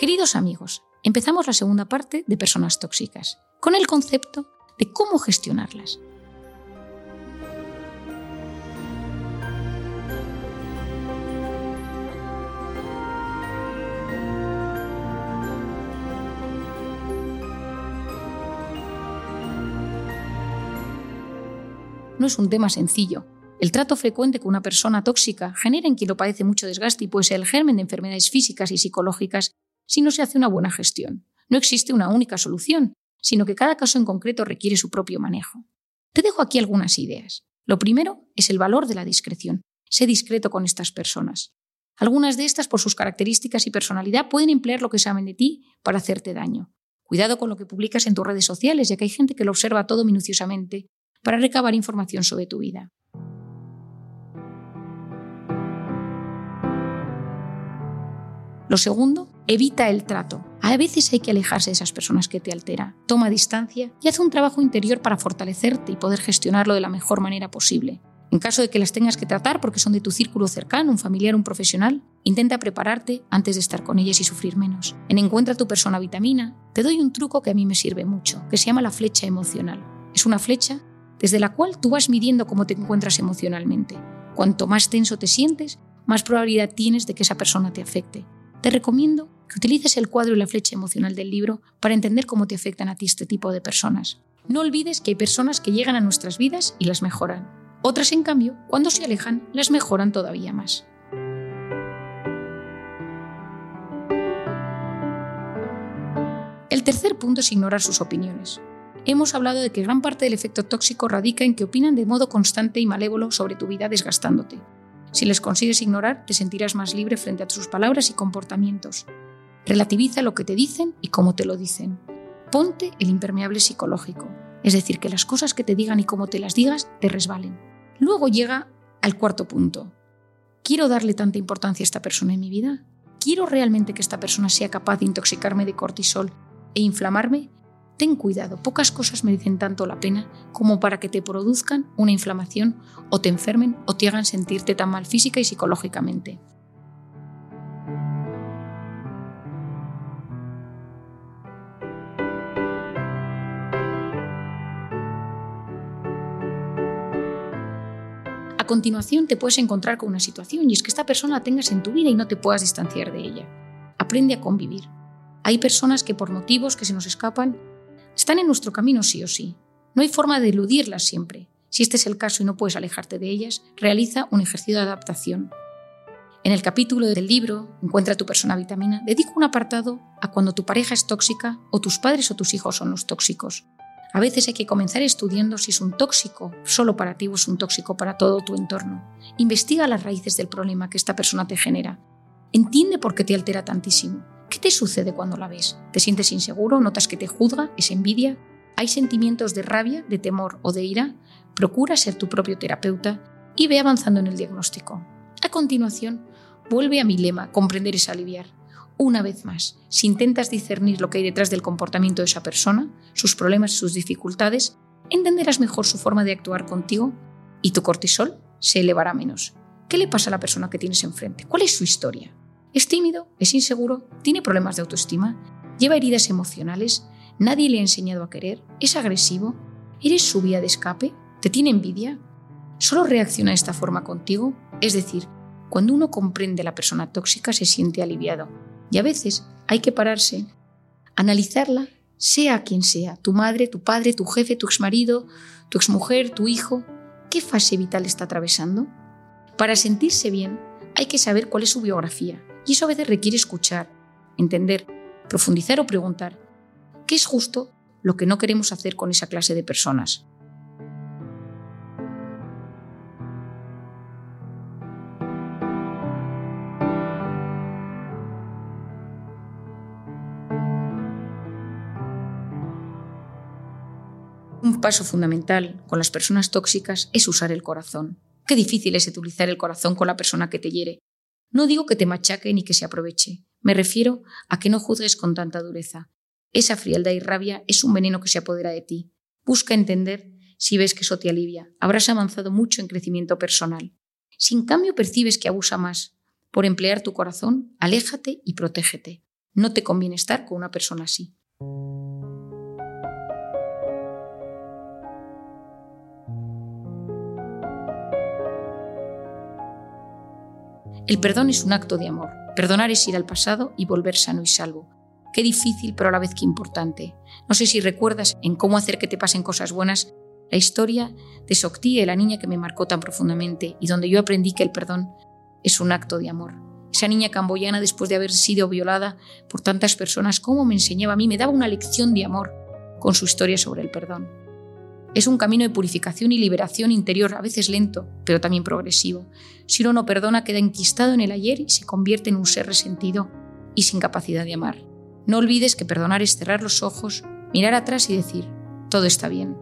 Queridos amigos, empezamos la segunda parte de personas tóxicas, con el concepto de cómo gestionarlas. No es un tema sencillo. El trato frecuente con una persona tóxica genera en quien lo padece mucho desgaste y puede ser el germen de enfermedades físicas y psicológicas si no se hace una buena gestión. No existe una única solución, sino que cada caso en concreto requiere su propio manejo. Te dejo aquí algunas ideas. Lo primero es el valor de la discreción. Sé discreto con estas personas. Algunas de estas, por sus características y personalidad, pueden emplear lo que saben de ti para hacerte daño. Cuidado con lo que publicas en tus redes sociales, ya que hay gente que lo observa todo minuciosamente para recabar información sobre tu vida. Lo segundo, evita el trato. A veces hay que alejarse de esas personas que te alteran. Toma distancia y haz un trabajo interior para fortalecerte y poder gestionarlo de la mejor manera posible. En caso de que las tengas que tratar porque son de tu círculo cercano, un familiar, un profesional, intenta prepararte antes de estar con ellas y sufrir menos. En Encuentra tu persona vitamina, te doy un truco que a mí me sirve mucho, que se llama la flecha emocional. Es una flecha desde la cual tú vas midiendo cómo te encuentras emocionalmente. Cuanto más tenso te sientes, más probabilidad tienes de que esa persona te afecte. Te recomiendo que utilices el cuadro y la flecha emocional del libro para entender cómo te afectan a ti este tipo de personas. No olvides que hay personas que llegan a nuestras vidas y las mejoran. Otras, en cambio, cuando se alejan, las mejoran todavía más. El tercer punto es ignorar sus opiniones. Hemos hablado de que gran parte del efecto tóxico radica en que opinan de modo constante y malévolo sobre tu vida desgastándote. Si les consigues ignorar, te sentirás más libre frente a sus palabras y comportamientos. Relativiza lo que te dicen y cómo te lo dicen. Ponte el impermeable psicológico, es decir, que las cosas que te digan y cómo te las digas te resbalen. Luego llega al cuarto punto. ¿Quiero darle tanta importancia a esta persona en mi vida? ¿Quiero realmente que esta persona sea capaz de intoxicarme de cortisol e inflamarme ten cuidado, pocas cosas merecen tanto la pena como para que te produzcan una inflamación o te enfermen o te hagan sentirte tan mal física y psicológicamente. Continuación te puedes encontrar con una situación y es que esta persona la tengas en tu vida y no te puedas distanciar de ella. Aprende a convivir. Hay personas que por motivos que se nos escapan están en nuestro camino sí o sí. No hay forma de eludirlas siempre. Si este es el caso y no puedes alejarte de ellas, realiza un ejercicio de adaptación. En el capítulo del libro Encuentra tu persona vitamina, dedico un apartado a cuando tu pareja es tóxica o tus padres o tus hijos son los tóxicos. A veces hay que comenzar estudiando si es un tóxico solo para ti o es un tóxico para todo tu entorno. Investiga las raíces del problema que esta persona te genera. Entiende por qué te altera tantísimo. ¿Qué te sucede cuando la ves? ¿Te sientes inseguro? ¿Notas que te juzga? ¿Es envidia? ¿Hay sentimientos de rabia, de temor o de ira? Procura ser tu propio terapeuta y ve avanzando en el diagnóstico. A continuación, vuelve a mi lema, comprender es aliviar. Una vez más, si intentas discernir lo que hay detrás del comportamiento de esa persona, sus problemas sus dificultades, entenderás mejor su forma de actuar contigo y tu cortisol se elevará menos. ¿Qué le pasa a la persona que tienes enfrente? ¿Cuál es su historia? Es tímido, es inseguro, tiene problemas de autoestima, lleva heridas emocionales, nadie le ha enseñado a querer, es agresivo, eres su vía de escape, te tiene envidia. Solo reacciona de esta forma contigo, es decir, cuando uno comprende la persona tóxica se siente aliviado. Y a veces hay que pararse, analizarla, sea quien sea, tu madre, tu padre, tu jefe, tu exmarido, tu exmujer, tu hijo, ¿qué fase vital está atravesando? Para sentirse bien hay que saber cuál es su biografía, y eso a veces requiere escuchar, entender, profundizar o preguntar, ¿qué es justo lo que no queremos hacer con esa clase de personas? Un paso fundamental con las personas tóxicas es usar el corazón. Qué difícil es utilizar el corazón con la persona que te hiere, no digo que te machaque ni que se aproveche, me refiero a que no juzgues con tanta dureza. Esa frialdad y rabia es un veneno que se apodera de ti. Busca entender si ves que eso te alivia. Habrás avanzado mucho en crecimiento personal. Si en cambio percibes que abusa más por emplear tu corazón, aléjate y protégete. No te conviene estar con una persona así. El perdón es un acto de amor. Perdonar es ir al pasado y volver sano y salvo. Qué difícil, pero a la vez qué importante. No sé si recuerdas en cómo hacer que te pasen cosas buenas la historia de Soctie, la niña que me marcó tan profundamente y donde yo aprendí que el perdón es un acto de amor. Esa niña camboyana, después de haber sido violada por tantas personas, cómo me enseñaba a mí, me daba una lección de amor con su historia sobre el perdón. Es un camino de purificación y liberación interior, a veces lento, pero también progresivo. Si uno no perdona, queda enquistado en el ayer y se convierte en un ser resentido y sin capacidad de amar. No olvides que perdonar es cerrar los ojos, mirar atrás y decir, todo está bien.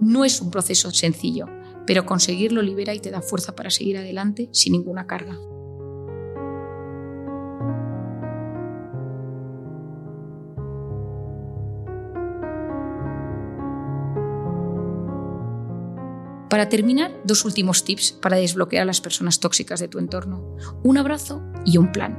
No es un proceso sencillo, pero conseguirlo libera y te da fuerza para seguir adelante sin ninguna carga. Para terminar, dos últimos tips para desbloquear a las personas tóxicas de tu entorno. Un abrazo y un plan.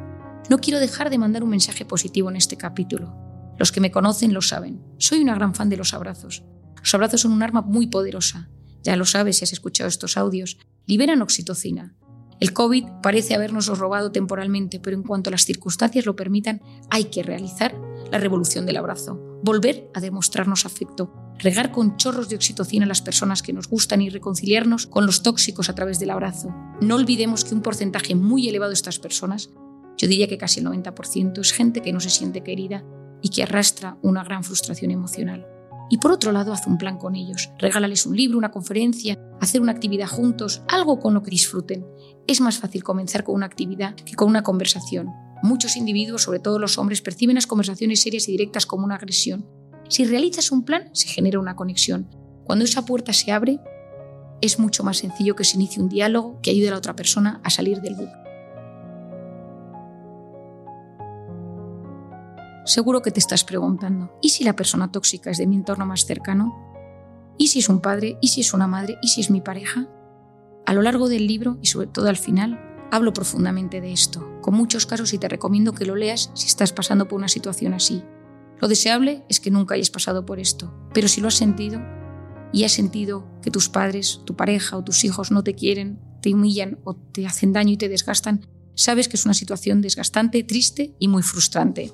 No quiero dejar de mandar un mensaje positivo en este capítulo. Los que me conocen lo saben. Soy una gran fan de los abrazos. Los abrazos son un arma muy poderosa. Ya lo sabes si has escuchado estos audios. Liberan oxitocina. El COVID parece habernos robado temporalmente, pero en cuanto las circunstancias lo permitan, hay que realizar la revolución del abrazo, volver a demostrarnos afecto, regar con chorros de oxitocina a las personas que nos gustan y reconciliarnos con los tóxicos a través del abrazo. No olvidemos que un porcentaje muy elevado de estas personas, yo diría que casi el 90%, es gente que no se siente querida y que arrastra una gran frustración emocional. Y por otro lado, haz un plan con ellos. Regálales un libro, una conferencia, hacer una actividad juntos, algo con lo que disfruten. Es más fácil comenzar con una actividad que con una conversación. Muchos individuos, sobre todo los hombres, perciben las conversaciones serias y directas como una agresión si realizas un plan, se genera una conexión. Cuando esa puerta se abre, es mucho más sencillo que se inicie un diálogo que ayude a la otra persona a salir del bucle. Seguro que te estás preguntando, ¿y si la persona tóxica es de mi entorno más cercano? ¿Y si es un padre? ¿Y si es una madre? ¿Y si es mi pareja? A lo largo del libro y sobre todo al final, hablo profundamente de esto, con muchos casos y te recomiendo que lo leas si estás pasando por una situación así, lo deseable es que nunca hayas pasado por esto, pero si lo has sentido y has sentido que tus padres, tu pareja o tus hijos no te quieren, te humillan o te hacen daño y te desgastan, sabes que es una situación desgastante, triste y muy frustrante.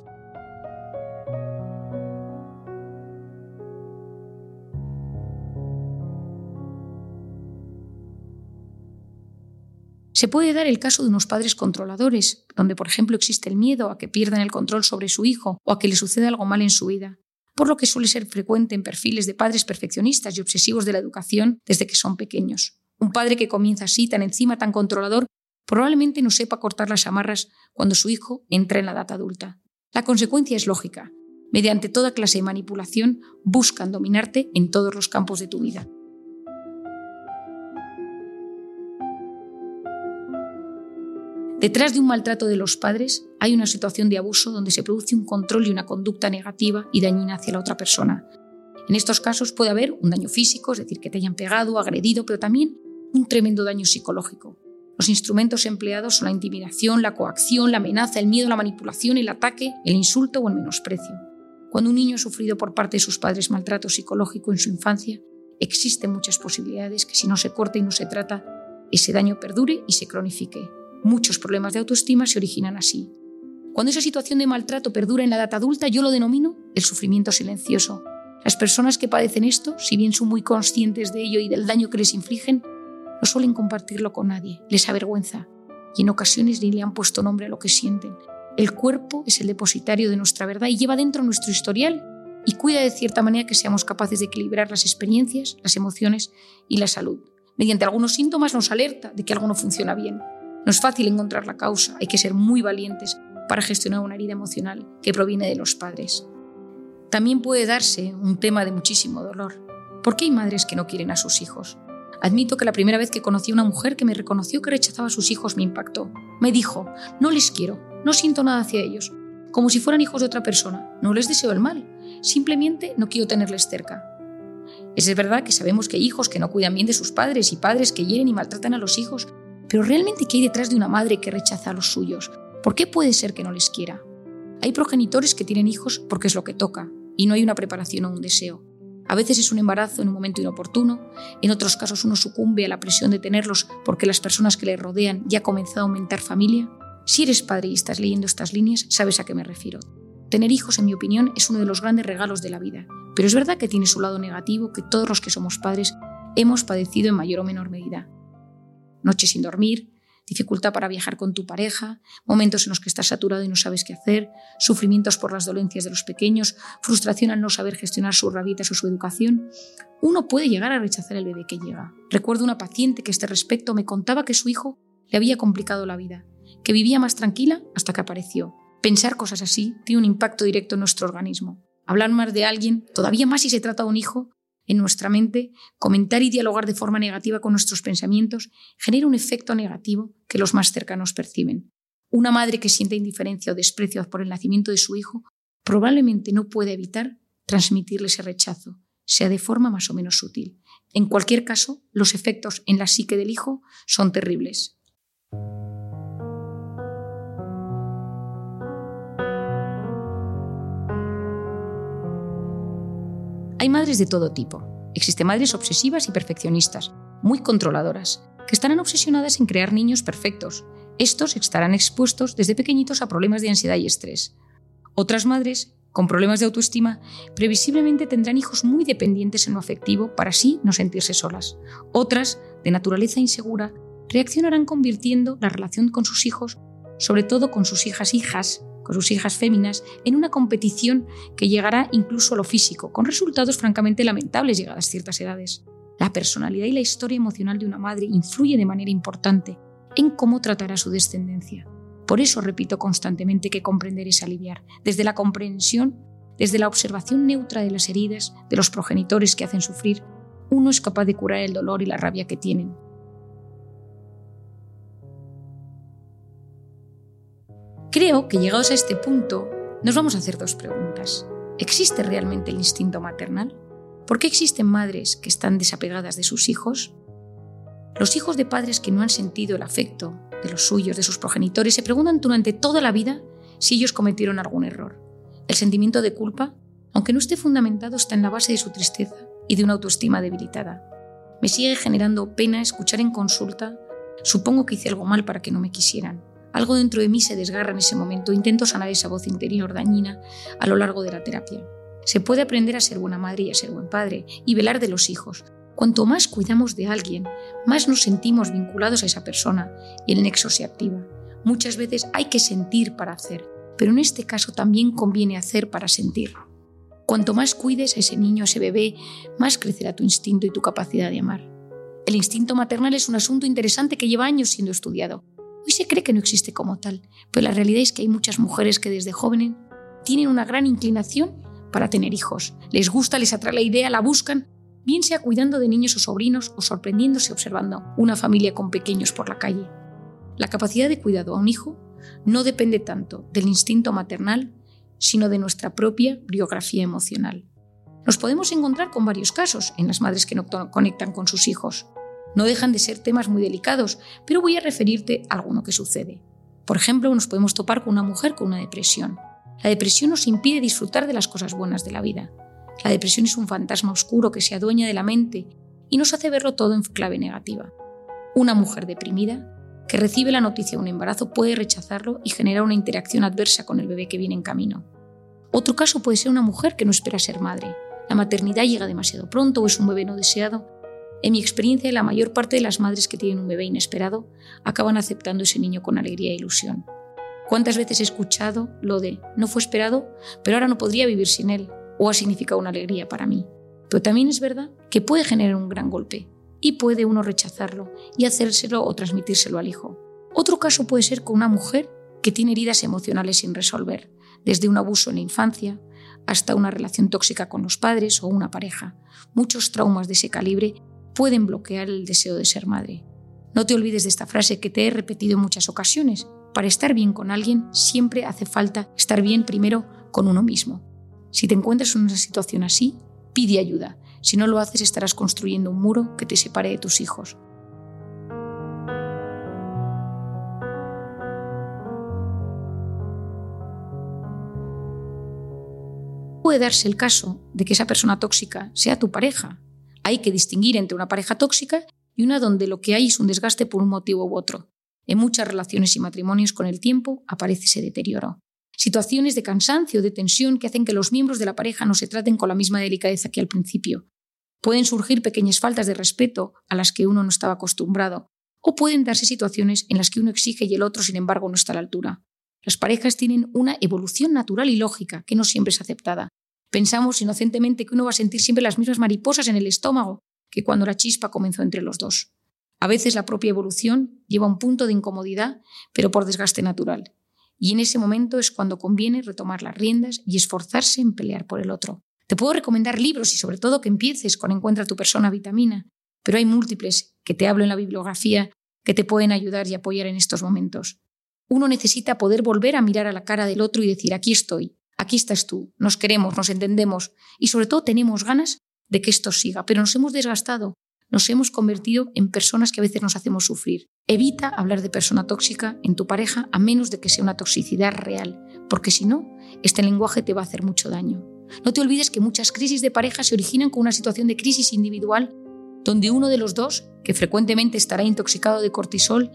Se puede dar el caso de unos padres controladores, donde por ejemplo existe el miedo a que pierdan el control sobre su hijo o a que le suceda algo mal en su vida, por lo que suele ser frecuente en perfiles de padres perfeccionistas y obsesivos de la educación desde que son pequeños. Un padre que comienza así, tan encima, tan controlador, probablemente no sepa cortar las amarras cuando su hijo entra en la edad adulta. La consecuencia es lógica. Mediante toda clase de manipulación buscan dominarte en todos los campos de tu vida. Detrás de un maltrato de los padres hay una situación de abuso donde se produce un control y una conducta negativa y dañina hacia la otra persona. En estos casos puede haber un daño físico, es decir, que te hayan pegado, agredido, pero también un tremendo daño psicológico. Los instrumentos empleados son la intimidación, la coacción, la amenaza, el miedo, la manipulación, el ataque, el insulto o el menosprecio. Cuando un niño ha sufrido por parte de sus padres maltrato psicológico en su infancia, existen muchas posibilidades que si no se corta y no se trata, ese daño perdure y se cronifique. Muchos problemas de autoestima se originan así. Cuando esa situación de maltrato perdura en la edad adulta, yo lo denomino el sufrimiento silencioso. Las personas que padecen esto, si bien son muy conscientes de ello y del daño que les infligen, no suelen compartirlo con nadie, les avergüenza y en ocasiones ni le han puesto nombre a lo que sienten. El cuerpo es el depositario de nuestra verdad y lleva dentro nuestro historial y cuida de cierta manera que seamos capaces de equilibrar las experiencias, las emociones y la salud. Mediante algunos síntomas nos alerta de que algo no funciona bien. No es fácil encontrar la causa, hay que ser muy valientes para gestionar una herida emocional que proviene de los padres. También puede darse un tema de muchísimo dolor. ¿Por qué hay madres que no quieren a sus hijos? Admito que la primera vez que conocí a una mujer que me reconoció que rechazaba a sus hijos me impactó. Me dijo, no les quiero, no siento nada hacia ellos, como si fueran hijos de otra persona, no les deseo el mal, simplemente no quiero tenerles cerca. Es verdad que sabemos que hay hijos que no cuidan bien de sus padres y padres que hieren y maltratan a los hijos, pero realmente, ¿qué hay detrás de una madre que rechaza a los suyos? ¿Por qué puede ser que no les quiera? Hay progenitores que tienen hijos porque es lo que toca y no hay una preparación o un deseo. A veces es un embarazo en un momento inoportuno, en otros casos uno sucumbe a la presión de tenerlos porque las personas que le rodean ya han comenzado a aumentar familia. Si eres padre y estás leyendo estas líneas, sabes a qué me refiero. Tener hijos, en mi opinión, es uno de los grandes regalos de la vida, pero es verdad que tiene su lado negativo que todos los que somos padres hemos padecido en mayor o menor medida. Noches sin dormir, dificultad para viajar con tu pareja, momentos en los que estás saturado y no sabes qué hacer, sufrimientos por las dolencias de los pequeños, frustración al no saber gestionar sus rabietas o su educación, uno puede llegar a rechazar el bebé que llega. Recuerdo una paciente que a este respecto me contaba que su hijo le había complicado la vida, que vivía más tranquila hasta que apareció. Pensar cosas así tiene un impacto directo en nuestro organismo. Hablar más de alguien, todavía más si se trata de un hijo, en nuestra mente, comentar y dialogar de forma negativa con nuestros pensamientos genera un efecto negativo que los más cercanos perciben. Una madre que siente indiferencia o desprecio por el nacimiento de su hijo probablemente no puede evitar transmitirle ese rechazo, sea de forma más o menos sutil. En cualquier caso, los efectos en la psique del hijo son terribles. Hay madres de todo tipo. Existen madres obsesivas y perfeccionistas, muy controladoras, que estarán obsesionadas en crear niños perfectos. Estos estarán expuestos desde pequeñitos a problemas de ansiedad y estrés. Otras madres, con problemas de autoestima, previsiblemente tendrán hijos muy dependientes en lo afectivo para así no sentirse solas. Otras, de naturaleza insegura, reaccionarán convirtiendo la relación con sus hijos, sobre todo con sus hijas hijas, sus hijas féminas en una competición que llegará incluso a lo físico, con resultados francamente lamentables llegadas ciertas edades. La personalidad y la historia emocional de una madre influye de manera importante en cómo tratará su descendencia. Por eso repito constantemente que comprender es aliviar, desde la comprensión, desde la observación neutra de las heridas, de los progenitores que hacen sufrir, uno es capaz de curar el dolor y la rabia que tienen, Creo que llegados a este punto nos vamos a hacer dos preguntas. ¿Existe realmente el instinto maternal? ¿Por qué existen madres que están desapegadas de sus hijos? Los hijos de padres que no han sentido el afecto de los suyos, de sus progenitores, se preguntan durante toda la vida si ellos cometieron algún error. El sentimiento de culpa, aunque no esté fundamentado, está en la base de su tristeza y de una autoestima debilitada. Me sigue generando pena escuchar en consulta, supongo que hice algo mal para que no me quisieran. Algo dentro de mí se desgarra en ese momento. Intento sanar esa voz interior dañina a lo largo de la terapia. Se puede aprender a ser buena madre y a ser buen padre y velar de los hijos. Cuanto más cuidamos de alguien, más nos sentimos vinculados a esa persona y el nexo se activa. Muchas veces hay que sentir para hacer, pero en este caso también conviene hacer para sentir. Cuanto más cuides a ese niño, a ese bebé, más crecerá tu instinto y tu capacidad de amar. El instinto maternal es un asunto interesante que lleva años siendo estudiado. Hoy se cree que no existe como tal, pero la realidad es que hay muchas mujeres que desde jóvenes tienen una gran inclinación para tener hijos. Les gusta, les atrae la idea, la buscan, bien sea cuidando de niños o sobrinos o sorprendiéndose observando una familia con pequeños por la calle. La capacidad de cuidado a un hijo no depende tanto del instinto maternal, sino de nuestra propia biografía emocional. Nos podemos encontrar con varios casos en las madres que no conectan con sus hijos. No dejan de ser temas muy delicados, pero voy a referirte a alguno que sucede. Por ejemplo, nos podemos topar con una mujer con una depresión. La depresión nos impide disfrutar de las cosas buenas de la vida. La depresión es un fantasma oscuro que se adueña de la mente y nos hace verlo todo en clave negativa. Una mujer deprimida que recibe la noticia de un embarazo puede rechazarlo y generar una interacción adversa con el bebé que viene en camino. Otro caso puede ser una mujer que no espera ser madre. La maternidad llega demasiado pronto o es un bebé no deseado en mi experiencia, la mayor parte de las madres que tienen un bebé inesperado acaban aceptando ese niño con alegría e ilusión. ¿Cuántas veces he escuchado lo de no fue esperado, pero ahora no podría vivir sin él? O ha significado una alegría para mí. Pero también es verdad que puede generar un gran golpe y puede uno rechazarlo y hacérselo o transmitírselo al hijo. Otro caso puede ser con una mujer que tiene heridas emocionales sin resolver, desde un abuso en la infancia hasta una relación tóxica con los padres o una pareja. Muchos traumas de ese calibre pueden bloquear el deseo de ser madre. No te olvides de esta frase que te he repetido en muchas ocasiones. Para estar bien con alguien siempre hace falta estar bien primero con uno mismo. Si te encuentras en una situación así, pide ayuda. Si no lo haces estarás construyendo un muro que te separe de tus hijos. puede darse el caso de que esa persona tóxica sea tu pareja. Hay que distinguir entre una pareja tóxica y una donde lo que hay es un desgaste por un motivo u otro. En muchas relaciones y matrimonios con el tiempo aparece ese deterioro. Situaciones de cansancio, de tensión que hacen que los miembros de la pareja no se traten con la misma delicadeza que al principio. Pueden surgir pequeñas faltas de respeto a las que uno no estaba acostumbrado, o pueden darse situaciones en las que uno exige y el otro, sin embargo, no está a la altura. Las parejas tienen una evolución natural y lógica que no siempre es aceptada. Pensamos inocentemente que uno va a sentir siempre las mismas mariposas en el estómago que cuando la chispa comenzó entre los dos. A veces la propia evolución lleva un punto de incomodidad, pero por desgaste natural. Y en ese momento es cuando conviene retomar las riendas y esforzarse en pelear por el otro. Te puedo recomendar libros y sobre todo que empieces con Encuentra tu persona vitamina, pero hay múltiples que te hablo en la bibliografía que te pueden ayudar y apoyar en estos momentos. Uno necesita poder volver a mirar a la cara del otro y decir, aquí estoy, aquí estás tú, nos queremos, nos entendemos y sobre todo tenemos ganas de que esto siga, pero nos hemos desgastado, nos hemos convertido en personas que a veces nos hacemos sufrir. Evita hablar de persona tóxica en tu pareja a menos de que sea una toxicidad real, porque si no, este lenguaje te va a hacer mucho daño. No te olvides que muchas crisis de pareja se originan con una situación de crisis individual donde uno de los dos, que frecuentemente estará intoxicado de cortisol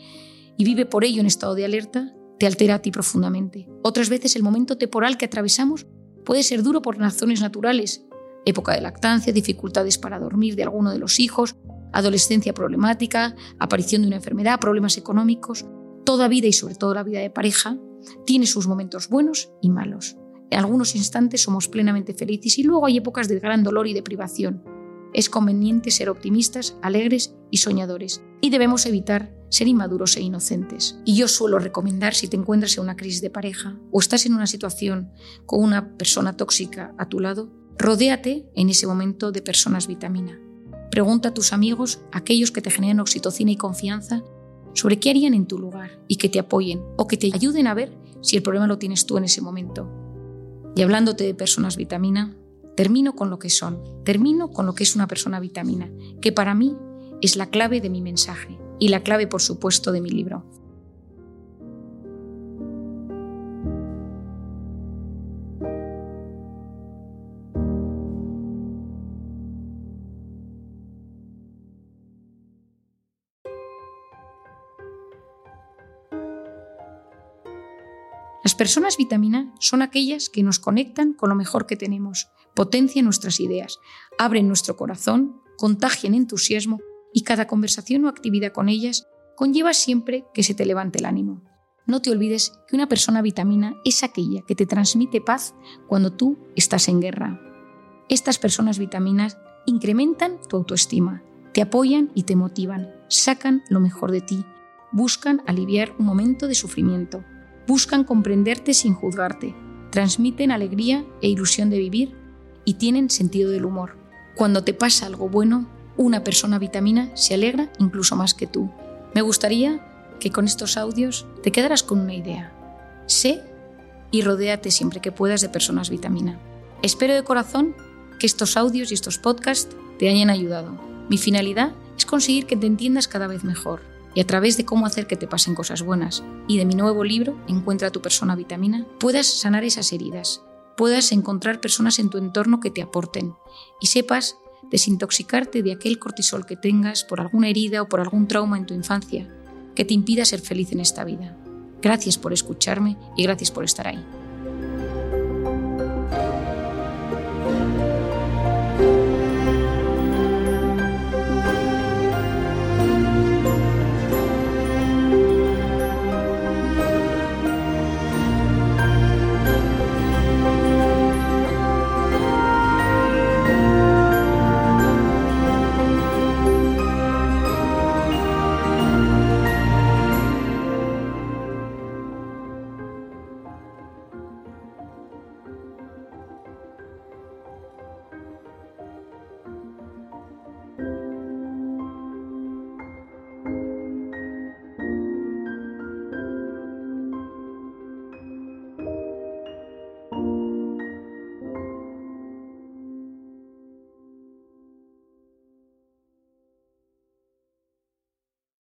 y vive por ello en estado de alerta, te altera a ti profundamente. Otras veces el momento temporal que atravesamos puede ser duro por razones naturales, época de lactancia, dificultades para dormir de alguno de los hijos, adolescencia problemática, aparición de una enfermedad, problemas económicos. Toda vida y sobre todo la vida de pareja tiene sus momentos buenos y malos. En algunos instantes somos plenamente felices y luego hay épocas de gran dolor y de privación. Es conveniente ser optimistas, alegres y soñadores, y debemos evitar ser inmaduros e inocentes. Y yo suelo recomendar, si te encuentras en una crisis de pareja o estás en una situación con una persona tóxica a tu lado, rodéate en ese momento de personas vitamina. Pregunta a tus amigos, aquellos que te generan oxitocina y confianza, sobre qué harían en tu lugar y que te apoyen o que te ayuden a ver si el problema lo tienes tú en ese momento. Y hablándote de personas vitamina, termino con lo que son, termino con lo que es una persona vitamina, que para mí es la clave de mi mensaje y la clave, por supuesto, de mi libro. Las personas vitamina son aquellas que nos conectan con lo mejor que tenemos, potencian nuestras ideas, abren nuestro corazón, contagian entusiasmo y cada conversación o actividad con ellas conlleva siempre que se te levante el ánimo. No te olvides que una persona vitamina es aquella que te transmite paz cuando tú estás en guerra. Estas personas vitaminas incrementan tu autoestima, te apoyan y te motivan, sacan lo mejor de ti, buscan aliviar un momento de sufrimiento, buscan comprenderte sin juzgarte, transmiten alegría e ilusión de vivir y tienen sentido del humor. Cuando te pasa algo bueno, una persona vitamina se alegra incluso más que tú. Me gustaría que con estos audios te quedaras con una idea. Sé y rodéate siempre que puedas de personas vitamina. Espero de corazón que estos audios y estos podcasts te hayan ayudado. Mi finalidad es conseguir que te entiendas cada vez mejor y a través de cómo hacer que te pasen cosas buenas y de mi nuevo libro, Encuentra tu persona vitamina, puedas sanar esas heridas, puedas encontrar personas en tu entorno que te aporten y sepas desintoxicarte de aquel cortisol que tengas por alguna herida o por algún trauma en tu infancia que te impida ser feliz en esta vida. Gracias por escucharme y gracias por estar ahí.